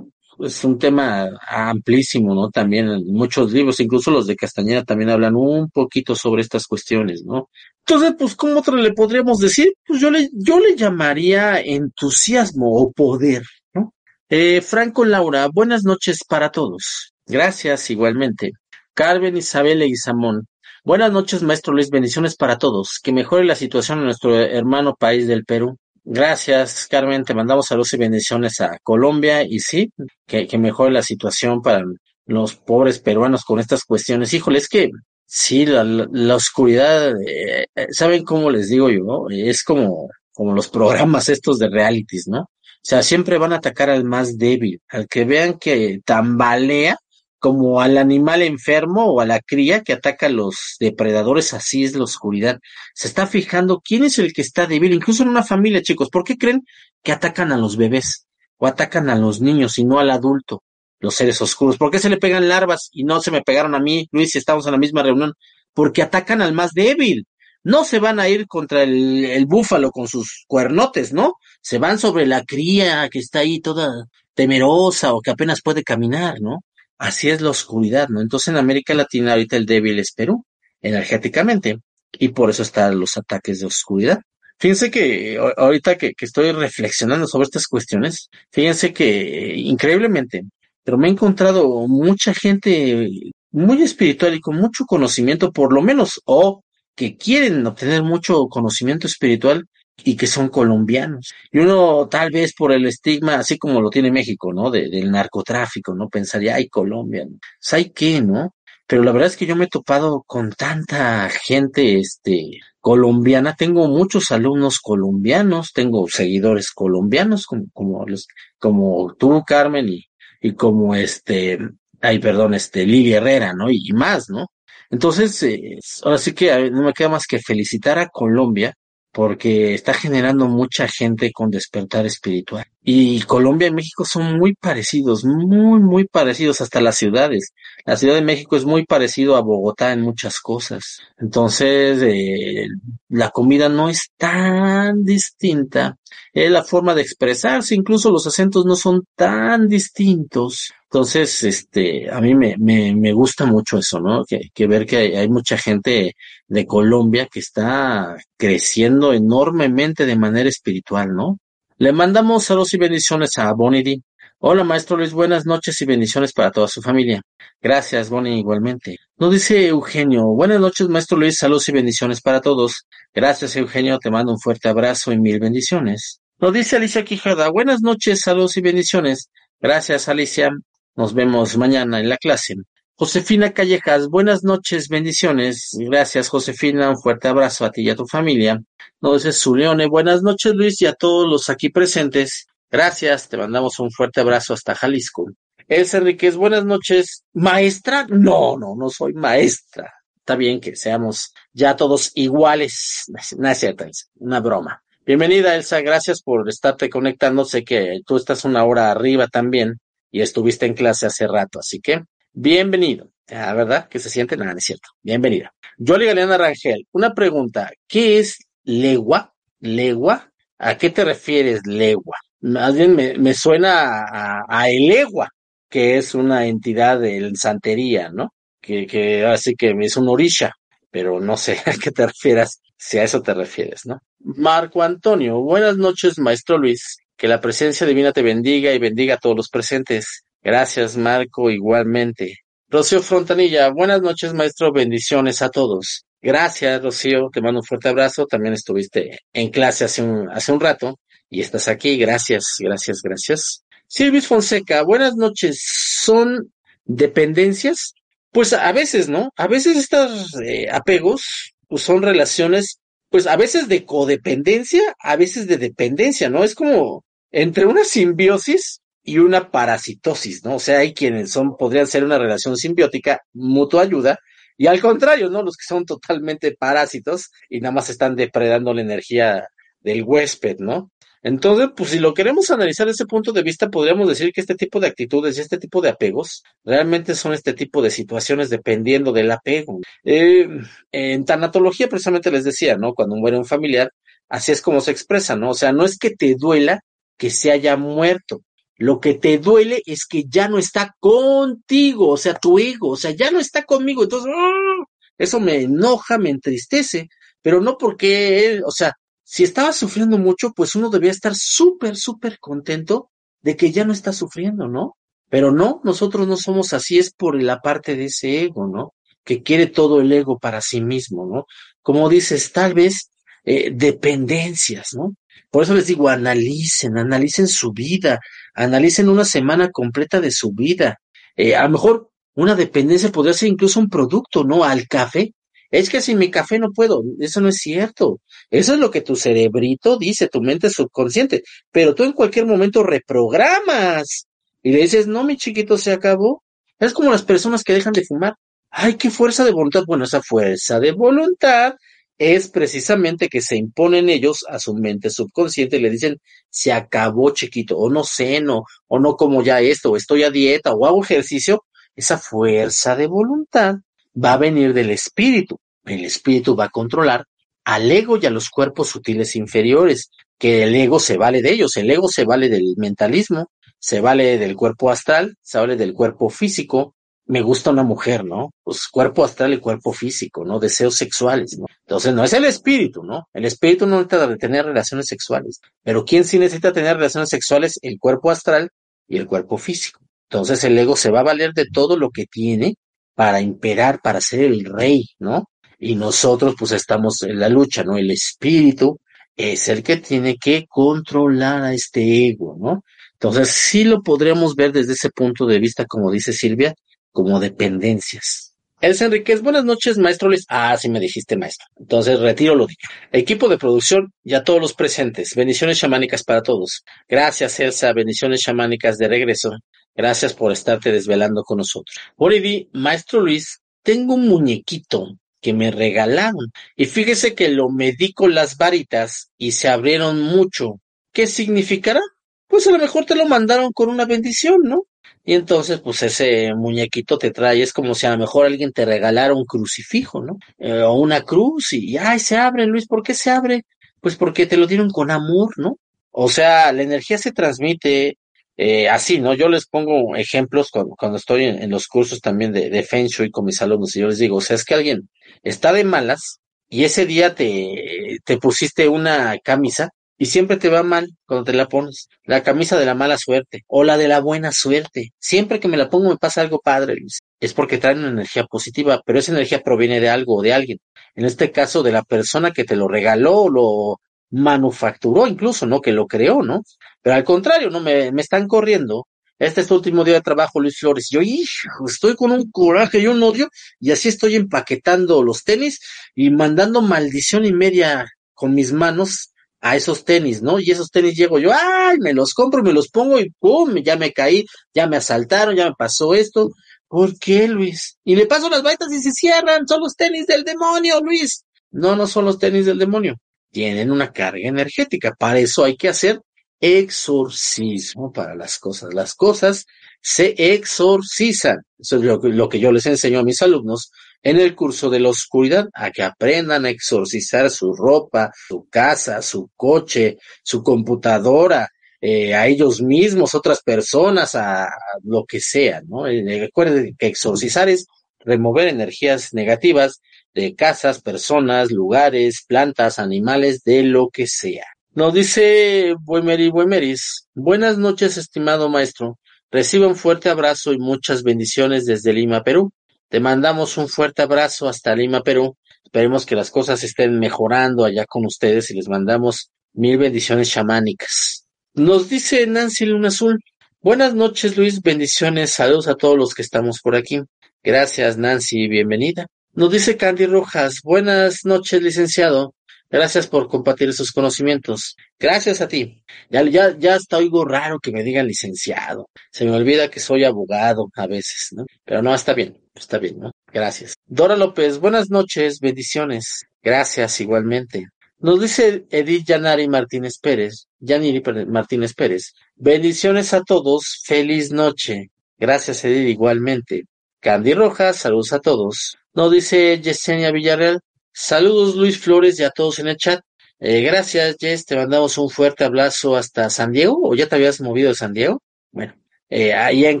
es un tema amplísimo, ¿no? También muchos libros, incluso los de Castañeda también hablan un poquito sobre estas cuestiones, ¿no? Entonces, pues, ¿cómo le podríamos decir? Pues yo le, yo le llamaría entusiasmo o poder, ¿no? Eh, Franco Laura, buenas noches para todos. Gracias, igualmente. Carmen Isabel Samón. Buenas noches, maestro Luis. Bendiciones para todos. Que mejore la situación en nuestro hermano país del Perú. Gracias, Carmen. Te mandamos saludos y bendiciones a Colombia y sí, que, que mejore la situación para los pobres peruanos con estas cuestiones. Híjole, es que sí, la, la, oscuridad, eh, ¿saben cómo les digo yo? Es como, como los programas estos de realities, ¿no? O sea, siempre van a atacar al más débil, al que vean que tambalea, como al animal enfermo o a la cría que ataca a los depredadores, así es la oscuridad. Se está fijando quién es el que está débil, incluso en una familia, chicos. ¿Por qué creen que atacan a los bebés o atacan a los niños y no al adulto, los seres oscuros? ¿Por qué se le pegan larvas y no se me pegaron a mí, Luis, si estamos en la misma reunión? Porque atacan al más débil. No se van a ir contra el, el búfalo con sus cuernotes, ¿no? Se van sobre la cría que está ahí toda temerosa o que apenas puede caminar, ¿no? Así es la oscuridad, ¿no? Entonces en América Latina ahorita el débil es Perú, energéticamente, y por eso están los ataques de oscuridad. Fíjense que ahorita que, estoy reflexionando sobre estas cuestiones, fíjense que increíblemente, pero me he encontrado mucha gente muy espiritual y con mucho conocimiento, por lo menos, o que quieren obtener mucho conocimiento espiritual y que son colombianos. Y uno tal vez por el estigma, así como lo tiene México, ¿no? del narcotráfico, ¿no? Pensaría, ay, Colombia, ¿no? ¿Hay qué, no? Pero la verdad es que yo me he topado con tanta gente, este, colombiana. Tengo muchos alumnos colombianos, tengo seguidores colombianos, como, como los, como tú, Carmen, y, y como este, ay, perdón, este, Lili Herrera, ¿no? Y, más, ¿no? Entonces, eh, ahora sí que no me queda más que felicitar a Colombia porque está generando mucha gente con despertar espiritual. Y Colombia y México son muy parecidos, muy, muy parecidos hasta las ciudades. La Ciudad de México es muy parecido a Bogotá en muchas cosas. Entonces, eh, la comida no es tan distinta. Es la forma de expresarse, incluso los acentos no son tan distintos. Entonces, este, a mí me, me, me gusta mucho eso, ¿no? Que, que ver que hay, hay, mucha gente de Colombia que está creciendo enormemente de manera espiritual, ¿no? Le mandamos saludos y bendiciones a Bonnie Hola, maestro Luis, buenas noches y bendiciones para toda su familia. Gracias, Bonnie, igualmente. Nos dice Eugenio, buenas noches, maestro Luis, saludos y bendiciones para todos. Gracias, Eugenio, te mando un fuerte abrazo y mil bendiciones. Nos dice Alicia Quijada, buenas noches, saludos y bendiciones. Gracias, Alicia. Nos vemos mañana en la clase. Josefina Callejas, buenas noches, bendiciones. Gracias, Josefina. Un fuerte abrazo a ti y a tu familia. Dice Zuleone, buenas noches, Luis, y a todos los aquí presentes. Gracias, te mandamos un fuerte abrazo hasta Jalisco. Elsa Enríquez, buenas noches. ¿Maestra? No, no, no soy maestra. Está bien que seamos ya todos iguales. No es cierto, una broma. Bienvenida, Elsa. Gracias por estarte conectando. Sé que tú estás una hora arriba también y estuviste en clase hace rato, así que bienvenido. La verdad que se siente nada, es cierto. Bienvenida. Yoli Galeana Rangel, una pregunta. ¿Qué es legua? ¿Legua? ¿A qué te refieres legua? Más bien me, suena a, a, Elegua, que es una entidad de santería, ¿no? Que, que así que es un orisha, pero no sé <laughs> a qué te refieras, si a eso te refieres, ¿no? Marco Antonio, buenas noches, maestro Luis. Que la presencia divina te bendiga y bendiga a todos los presentes. Gracias, Marco, igualmente. Rocío Frontanilla, buenas noches, maestro, bendiciones a todos. Gracias, Rocío, te mando un fuerte abrazo. También estuviste en clase hace un, hace un rato y estás aquí. Gracias, gracias, gracias. Silvis Fonseca, buenas noches. ¿Son dependencias? Pues a veces, ¿no? A veces estos eh, apegos pues, son relaciones, pues a veces de codependencia, a veces de dependencia, ¿no? Es como entre una simbiosis y una parasitosis, ¿no? O sea, hay quienes son, podrían ser una relación simbiótica, mutua ayuda, y al contrario, ¿no? Los que son totalmente parásitos y nada más están depredando la energía del huésped, ¿no? Entonces, pues si lo queremos analizar desde ese punto de vista, podríamos decir que este tipo de actitudes y este tipo de apegos realmente son este tipo de situaciones dependiendo del apego. Eh, en tanatología, precisamente les decía, ¿no? Cuando muere un familiar, así es como se expresa, ¿no? O sea, no es que te duela que se haya muerto. Lo que te duele es que ya no está contigo, o sea, tu ego, o sea, ya no está conmigo. Entonces, ¡ah! eso me enoja, me entristece, pero no porque o sea, si estaba sufriendo mucho, pues uno debía estar súper, súper contento de que ya no está sufriendo, ¿no? Pero no, nosotros no somos así, es por la parte de ese ego, ¿no? Que quiere todo el ego para sí mismo, ¿no? Como dices, tal vez eh, dependencias, ¿no? Por eso les digo, analicen, analicen su vida, analicen una semana completa de su vida. Eh, a lo mejor una dependencia podría ser incluso un producto, ¿no? Al café. Es que sin mi café no puedo. Eso no es cierto. Eso es lo que tu cerebrito dice, tu mente subconsciente. Pero tú en cualquier momento reprogramas y le dices, no, mi chiquito, se acabó. Es como las personas que dejan de fumar. Ay, qué fuerza de voluntad. Bueno, esa fuerza de voluntad es precisamente que se imponen ellos a su mente subconsciente y le dicen, se acabó chiquito, o no ceno, o no como ya esto, o estoy a dieta, o hago ejercicio, esa fuerza de voluntad va a venir del espíritu. El espíritu va a controlar al ego y a los cuerpos sutiles inferiores, que el ego se vale de ellos, el ego se vale del mentalismo, Se vale del cuerpo astral, se vale del cuerpo físico. Me gusta una mujer, ¿no? Pues cuerpo astral y cuerpo físico, ¿no? Deseos sexuales, ¿no? Entonces no es el espíritu, ¿no? El espíritu no necesita tener relaciones sexuales. Pero ¿quién sí necesita tener relaciones sexuales? El cuerpo astral y el cuerpo físico. Entonces el ego se va a valer de todo lo que tiene para imperar, para ser el rey, ¿no? Y nosotros pues estamos en la lucha, ¿no? El espíritu es el que tiene que controlar a este ego, ¿no? Entonces sí lo podríamos ver desde ese punto de vista, como dice Silvia, como dependencias. Es Enriquez, buenas noches, maestro Luis. Ah, sí me dijiste, maestro. Entonces retiro lo dicho. Equipo de producción y a todos los presentes. Bendiciones chamánicas para todos. Gracias, Elsa. Bendiciones chamánicas de regreso. Gracias por estarte desvelando con nosotros. Por maestro Luis, tengo un muñequito que me regalaron. Y fíjese que lo medí con las varitas y se abrieron mucho. ¿Qué significará? Pues a lo mejor te lo mandaron con una bendición, ¿no? Y entonces, pues ese muñequito te trae, es como si a lo mejor alguien te regalara un crucifijo, ¿no? Eh, o una cruz y, ay, se abre, Luis, ¿por qué se abre? Pues porque te lo dieron con amor, ¿no? O sea, la energía se transmite eh, así, ¿no? Yo les pongo ejemplos cuando, cuando estoy en, los cursos también de, de Feng Shui con mis alumnos y yo les digo, o sea, es que alguien está de malas y ese día te, te pusiste una camisa y siempre te va mal cuando te la pones. La camisa de la mala suerte o la de la buena suerte. Siempre que me la pongo me pasa algo padre, Luis. Es porque traen una energía positiva, pero esa energía proviene de algo o de alguien. En este caso, de la persona que te lo regaló, lo manufacturó incluso, ¿no? Que lo creó, ¿no? Pero al contrario, ¿no? Me, me están corriendo este es tu último día de trabajo, Luis Flores. Yo, hijo, estoy con un coraje y un odio, y así estoy empaquetando los tenis y mandando maldición y media con mis manos a esos tenis, ¿no? Y esos tenis llego yo, ay, me los compro, me los pongo y pum, ya me caí, ya me asaltaron, ya me pasó esto. ¿Por qué, Luis? Y le paso las baitas y se cierran, son los tenis del demonio, Luis. No, no son los tenis del demonio. Tienen una carga energética. Para eso hay que hacer exorcismo para las cosas. Las cosas se exorcizan. Eso es lo que, lo que yo les enseño a mis alumnos en el curso de la oscuridad, a que aprendan a exorcizar su ropa, su casa, su coche, su computadora, eh, a ellos mismos, otras personas, a, lo que sea, ¿no? Eh, recuerden que exorcizar es remover energías negativas de casas, personas, lugares, plantas, animales, de lo que sea. Nos dice Buemeri Buemeris, buenas noches estimado maestro, reciba un fuerte abrazo y muchas bendiciones desde Lima, Perú. Te mandamos un fuerte abrazo hasta Lima, Perú. Esperemos que las cosas estén mejorando allá con ustedes y les mandamos mil bendiciones chamánicas. Nos dice Nancy Luna Azul. Buenas noches, Luis. Bendiciones. Saludos a todos los que estamos por aquí. Gracias, Nancy. Bienvenida. Nos dice Candy Rojas. Buenas noches, licenciado. Gracias por compartir sus conocimientos. Gracias a ti. Ya, ya, ya hasta oigo raro que me digan licenciado. Se me olvida que soy abogado a veces, ¿no? Pero no, está bien, está bien, ¿no? Gracias. Dora López, buenas noches, bendiciones. Gracias igualmente. Nos dice Edith Yanari Martínez Pérez, Yaniri Martínez Pérez. Bendiciones a todos, feliz noche. Gracias Edith igualmente. Candy Rojas, saludos a todos. Nos dice Yesenia Villarreal, Saludos Luis Flores y a todos en el chat. Eh, gracias Jess, te mandamos un fuerte abrazo hasta San Diego, o ya te habías movido de San Diego. Bueno, eh, ahí en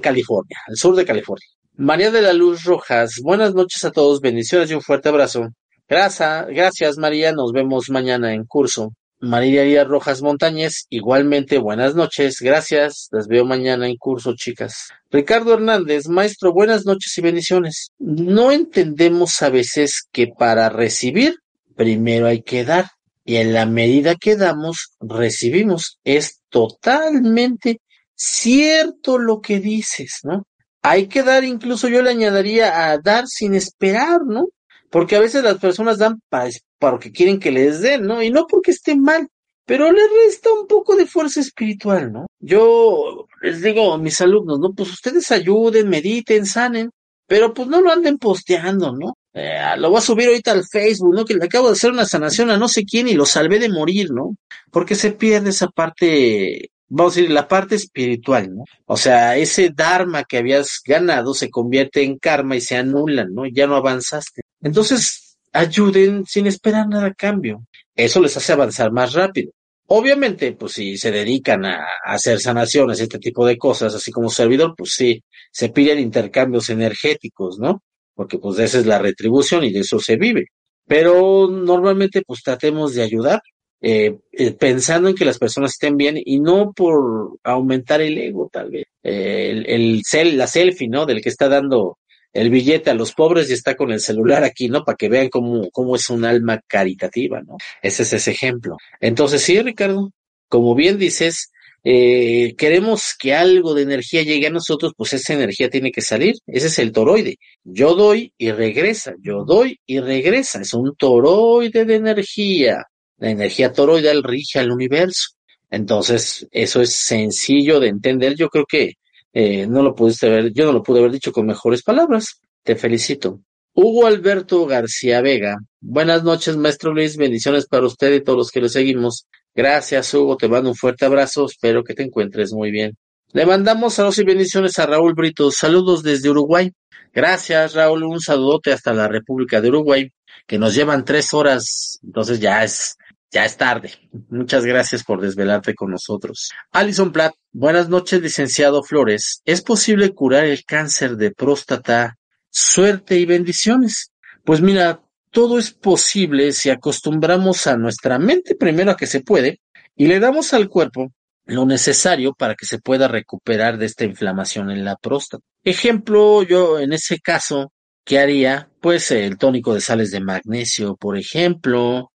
California, al sur de California. María de la Luz Rojas, buenas noches a todos, bendiciones y un fuerte abrazo. Gracias, gracias María, nos vemos mañana en curso. María Rojas Montañez, igualmente buenas noches, gracias, las veo mañana en curso, chicas. Ricardo Hernández, maestro, buenas noches y bendiciones. No entendemos a veces que para recibir, primero hay que dar, y en la medida que damos, recibimos. Es totalmente cierto lo que dices, ¿no? Hay que dar, incluso yo le añadiría a dar sin esperar, ¿no? Porque a veces las personas dan para, porque quieren que les den, ¿no? Y no porque esté mal, pero le resta un poco de fuerza espiritual, ¿no? Yo les digo a mis alumnos, ¿no? Pues ustedes ayuden, mediten, sanen, pero pues no lo anden posteando, ¿no? Eh, lo voy a subir ahorita al Facebook, ¿no? Que le acabo de hacer una sanación a no sé quién y lo salvé de morir, ¿no? Porque se pierde esa parte, vamos a decir, la parte espiritual, ¿no? O sea, ese dharma que habías ganado se convierte en karma y se anula, ¿no? Ya no avanzaste. Entonces, ayuden sin esperar nada a cambio. Eso les hace avanzar más rápido. Obviamente, pues si se dedican a, hacer sanaciones, este tipo de cosas, así como servidor, pues sí, se piden intercambios energéticos, ¿no? Porque pues esa es la retribución y de eso se vive. Pero normalmente pues tratemos de ayudar, eh, eh, pensando en que las personas estén bien y no por aumentar el ego, tal vez. Eh, el, el la selfie, ¿no? Del que está dando el billete a los pobres y está con el celular aquí, ¿no? Para que vean cómo, cómo es un alma caritativa, ¿no? Ese es ese ejemplo. Entonces, sí, Ricardo, como bien dices, eh, queremos que algo de energía llegue a nosotros, pues esa energía tiene que salir. Ese es el toroide. Yo doy y regresa, yo doy y regresa. Es un toroide de energía. La energía toroidal rige al universo. Entonces, eso es sencillo de entender. Yo creo que eh, no lo pudiste ver, yo no lo pude haber dicho con mejores palabras. Te felicito. Hugo Alberto García Vega. Buenas noches, maestro Luis. Bendiciones para usted y todos los que lo seguimos. Gracias, Hugo. Te mando un fuerte abrazo. Espero que te encuentres muy bien. Le mandamos saludos y bendiciones a Raúl Brito. Saludos desde Uruguay. Gracias, Raúl. Un saludote hasta la República de Uruguay, que nos llevan tres horas. Entonces ya es ya es tarde. Muchas gracias por desvelarte con nosotros. Alison Platt, buenas noches, licenciado Flores. ¿Es posible curar el cáncer de próstata? Suerte y bendiciones. Pues mira, todo es posible si acostumbramos a nuestra mente primero a que se puede y le damos al cuerpo lo necesario para que se pueda recuperar de esta inflamación en la próstata. Ejemplo, yo en ese caso, ¿qué haría? Pues el tónico de sales de magnesio, por ejemplo,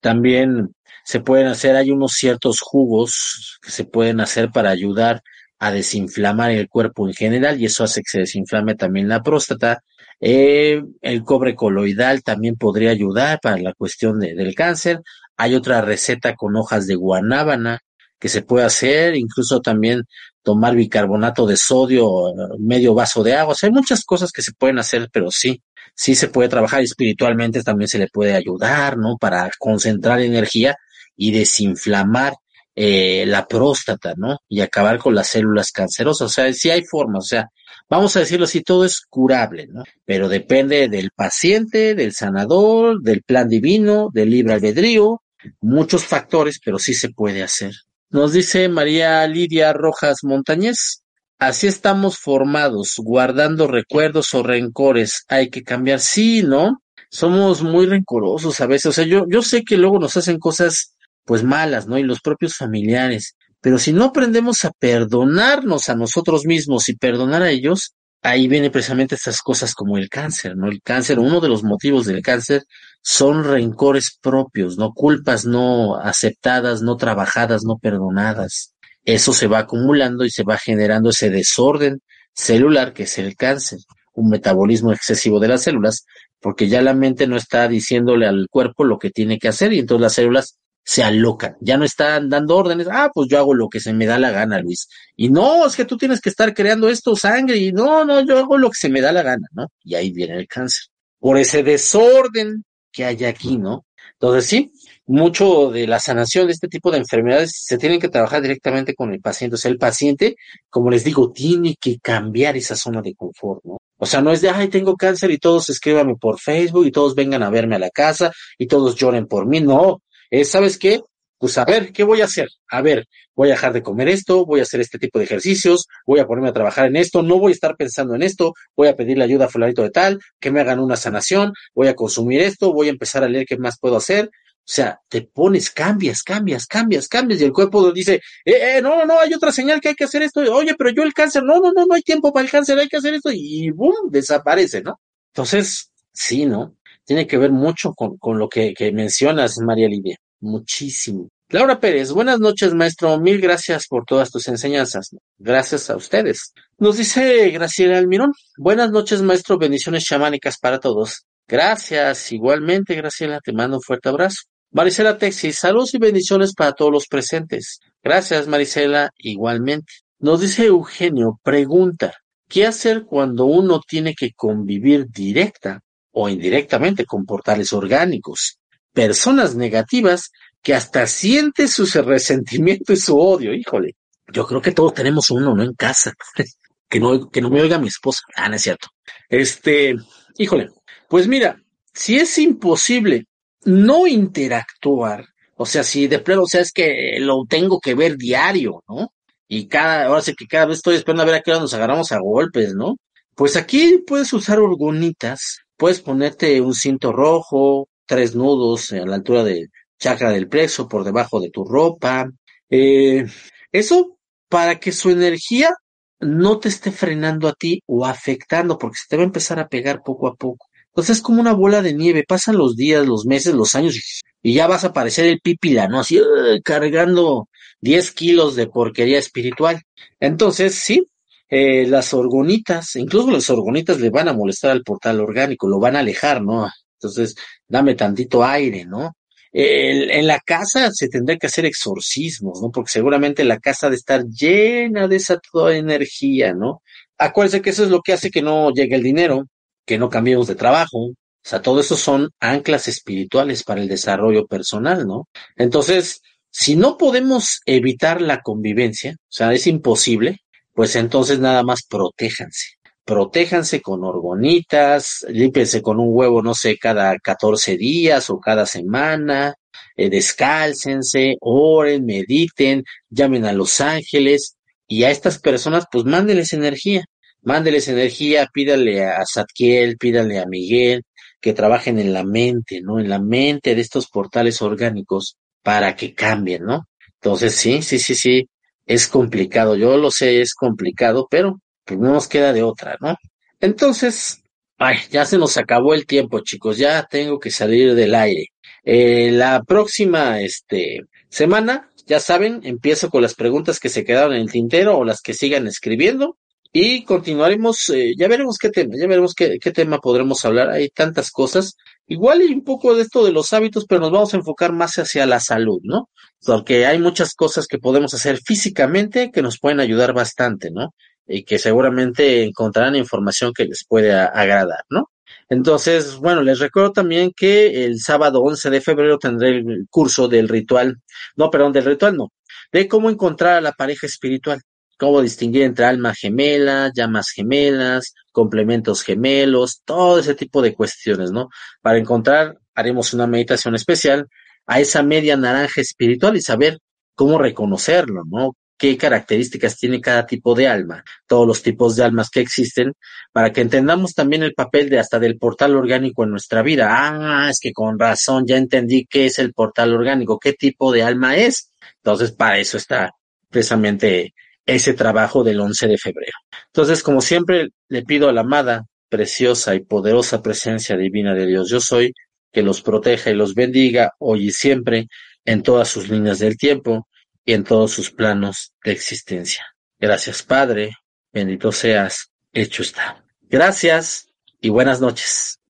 también se pueden hacer, hay unos ciertos jugos que se pueden hacer para ayudar a desinflamar el cuerpo en general y eso hace que se desinflame también la próstata. Eh, el cobre coloidal también podría ayudar para la cuestión del cáncer. Hay otra receta con hojas de guanábana que se puede hacer, incluso también tomar bicarbonato de sodio, medio vaso de agua. hay muchas cosas que se pueden hacer, pero sí, sí se puede trabajar espiritualmente, también se le puede ayudar, ¿no? Para concentrar energía y desinflamar eh, la próstata, ¿no? Y acabar con las células cancerosas. O sea, sí hay formas, o sea, vamos a decirlo así, todo es curable, ¿no? Pero depende del paciente, del sanador, del plan divino, del libre albedrío, muchos factores, pero sí se puede hacer. Nos dice María Lidia Rojas Montañez, Así estamos formados, guardando recuerdos o rencores. Hay que cambiar. Sí, ¿no? Somos muy rencorosos a veces. O sea, yo, yo sé que luego nos hacen cosas pues malas, ¿no? Y los propios familiares. Pero si no aprendemos a perdonarnos a nosotros mismos y perdonar a ellos, ahí viene precisamente estas cosas como el cáncer, ¿no? El cáncer, uno de los motivos del cáncer son rencores propios, ¿no? Culpas no aceptadas, no trabajadas, no perdonadas eso se va acumulando y se va generando ese desorden celular que es el cáncer, un metabolismo excesivo de las células, porque ya la mente no está diciéndole al cuerpo lo que tiene que hacer y entonces las células se alocan, ya no están dando órdenes, ah, pues yo hago lo que se me da la gana, Luis. Y no, es que tú tienes que estar creando esto sangre y no, no, yo hago lo que se me da la gana, ¿no? Y ahí viene el cáncer. Por ese desorden que hay aquí, ¿no? Entonces sí, mucho de la sanación de este tipo de enfermedades se tienen que trabajar directamente con el paciente. O sea, el paciente, como les digo, tiene que cambiar esa zona de confort, ¿no? O sea, no es de, ay, tengo cáncer y todos escríbanme por Facebook y todos vengan a verme a la casa y todos lloren por mí. No, es, ¿sabes qué? Pues a ver, ¿qué voy a hacer? A ver, voy a dejar de comer esto, voy a hacer este tipo de ejercicios, voy a ponerme a trabajar en esto, no voy a estar pensando en esto, voy a pedirle ayuda a fulanito de tal, que me hagan una sanación, voy a consumir esto, voy a empezar a leer qué más puedo hacer, o sea, te pones, cambias, cambias, cambias, cambias, y el cuerpo dice, eh, eh, no, no, hay otra señal que hay que hacer esto, oye, pero yo el cáncer, no, no, no, no hay tiempo para el cáncer, hay que hacer esto, y boom, desaparece, ¿no? Entonces, sí, ¿no? Tiene que ver mucho con, con lo que, que mencionas, María Lidia, muchísimo. Laura Pérez, buenas noches, maestro. Mil gracias por todas tus enseñanzas. Gracias a ustedes. Nos dice Graciela Almirón. Buenas noches, maestro. Bendiciones chamánicas para todos. Gracias. Igualmente, Graciela, te mando un fuerte abrazo. Marisela Texi, saludos y bendiciones para todos los presentes. Gracias, Marisela, igualmente. Nos dice Eugenio, pregunta, ¿qué hacer cuando uno tiene que convivir directa o indirectamente con portales orgánicos? Personas negativas que hasta siente su resentimiento y su odio, híjole. Yo creo que todos tenemos uno, ¿no? En casa. <laughs> que no, que no me oiga mi esposa. Ah, no es cierto. Este, híjole. Pues mira, si es imposible no interactuar O sea, si de pleno, o sea, es que lo tengo que ver diario, ¿no? Y cada, ahora sí que cada vez estoy esperando a ver a qué hora nos agarramos a golpes, ¿no? Pues aquí puedes usar orgonitas, puedes ponerte un cinto rojo, tres nudos a la altura del chakra del plexo, por debajo de tu ropa. Eh, eso para que su energía no te esté frenando a ti o afectando, porque se te va a empezar a pegar poco a poco. Entonces es como una bola de nieve, pasan los días, los meses, los años y ya vas a parecer el pípila, ¿no? Así cargando 10 kilos de porquería espiritual. Entonces, sí, eh, las orgonitas, incluso las orgonitas le van a molestar al portal orgánico, lo van a alejar, ¿no? Entonces, dame tantito aire, ¿no? en la casa se tendrá que hacer exorcismos, ¿no? Porque seguramente la casa ha de estar llena de esa toda energía, ¿no? Acuérdense que eso es lo que hace que no llegue el dinero, que no cambiemos de trabajo. O sea, todo eso son anclas espirituales para el desarrollo personal, ¿no? Entonces, si no podemos evitar la convivencia, o sea, es imposible, pues entonces nada más protéjanse protéjanse con orgonitas, límpiense con un huevo, no sé, cada 14 días o cada semana, eh, descálcense, oren, mediten, llamen a los ángeles y a estas personas, pues mándeles energía, mándeles energía, pídale a Zadkiel, pídale a Miguel, que trabajen en la mente, ¿no? En la mente de estos portales orgánicos para que cambien, ¿no? Entonces, sí, sí, sí, sí, es complicado, yo lo sé, es complicado, pero pues no nos queda de otra, ¿no? Entonces, ay, ya se nos acabó el tiempo, chicos, ya tengo que salir del aire. Eh, la próxima, este, semana, ya saben, empiezo con las preguntas que se quedaron en el tintero o las que sigan escribiendo y continuaremos, eh, ya veremos qué tema, ya veremos qué, qué tema podremos hablar, hay tantas cosas, igual y un poco de esto de los hábitos, pero nos vamos a enfocar más hacia la salud, ¿no? Porque hay muchas cosas que podemos hacer físicamente que nos pueden ayudar bastante, ¿no? y que seguramente encontrarán información que les puede agradar, ¿no? Entonces, bueno, les recuerdo también que el sábado 11 de febrero tendré el curso del ritual, no, perdón, del ritual no, de cómo encontrar a la pareja espiritual, cómo distinguir entre alma gemela, llamas gemelas, complementos gemelos, todo ese tipo de cuestiones, ¿no? Para encontrar, haremos una meditación especial a esa media naranja espiritual y saber cómo reconocerlo, ¿no? qué características tiene cada tipo de alma, todos los tipos de almas que existen, para que entendamos también el papel de hasta del portal orgánico en nuestra vida. Ah, es que con razón ya entendí qué es el portal orgánico, qué tipo de alma es. Entonces, para eso está precisamente ese trabajo del 11 de febrero. Entonces, como siempre, le pido a la amada, preciosa y poderosa presencia divina de Dios, yo soy, que los proteja y los bendiga hoy y siempre en todas sus líneas del tiempo y en todos sus planos de existencia. Gracias, Padre, bendito seas, hecho está. Gracias y buenas noches.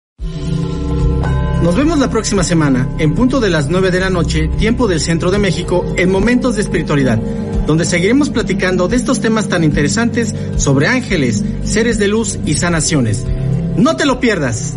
Nos vemos la próxima semana, en punto de las 9 de la noche, tiempo del Centro de México, en Momentos de Espiritualidad, donde seguiremos platicando de estos temas tan interesantes sobre ángeles, seres de luz y sanaciones. No te lo pierdas.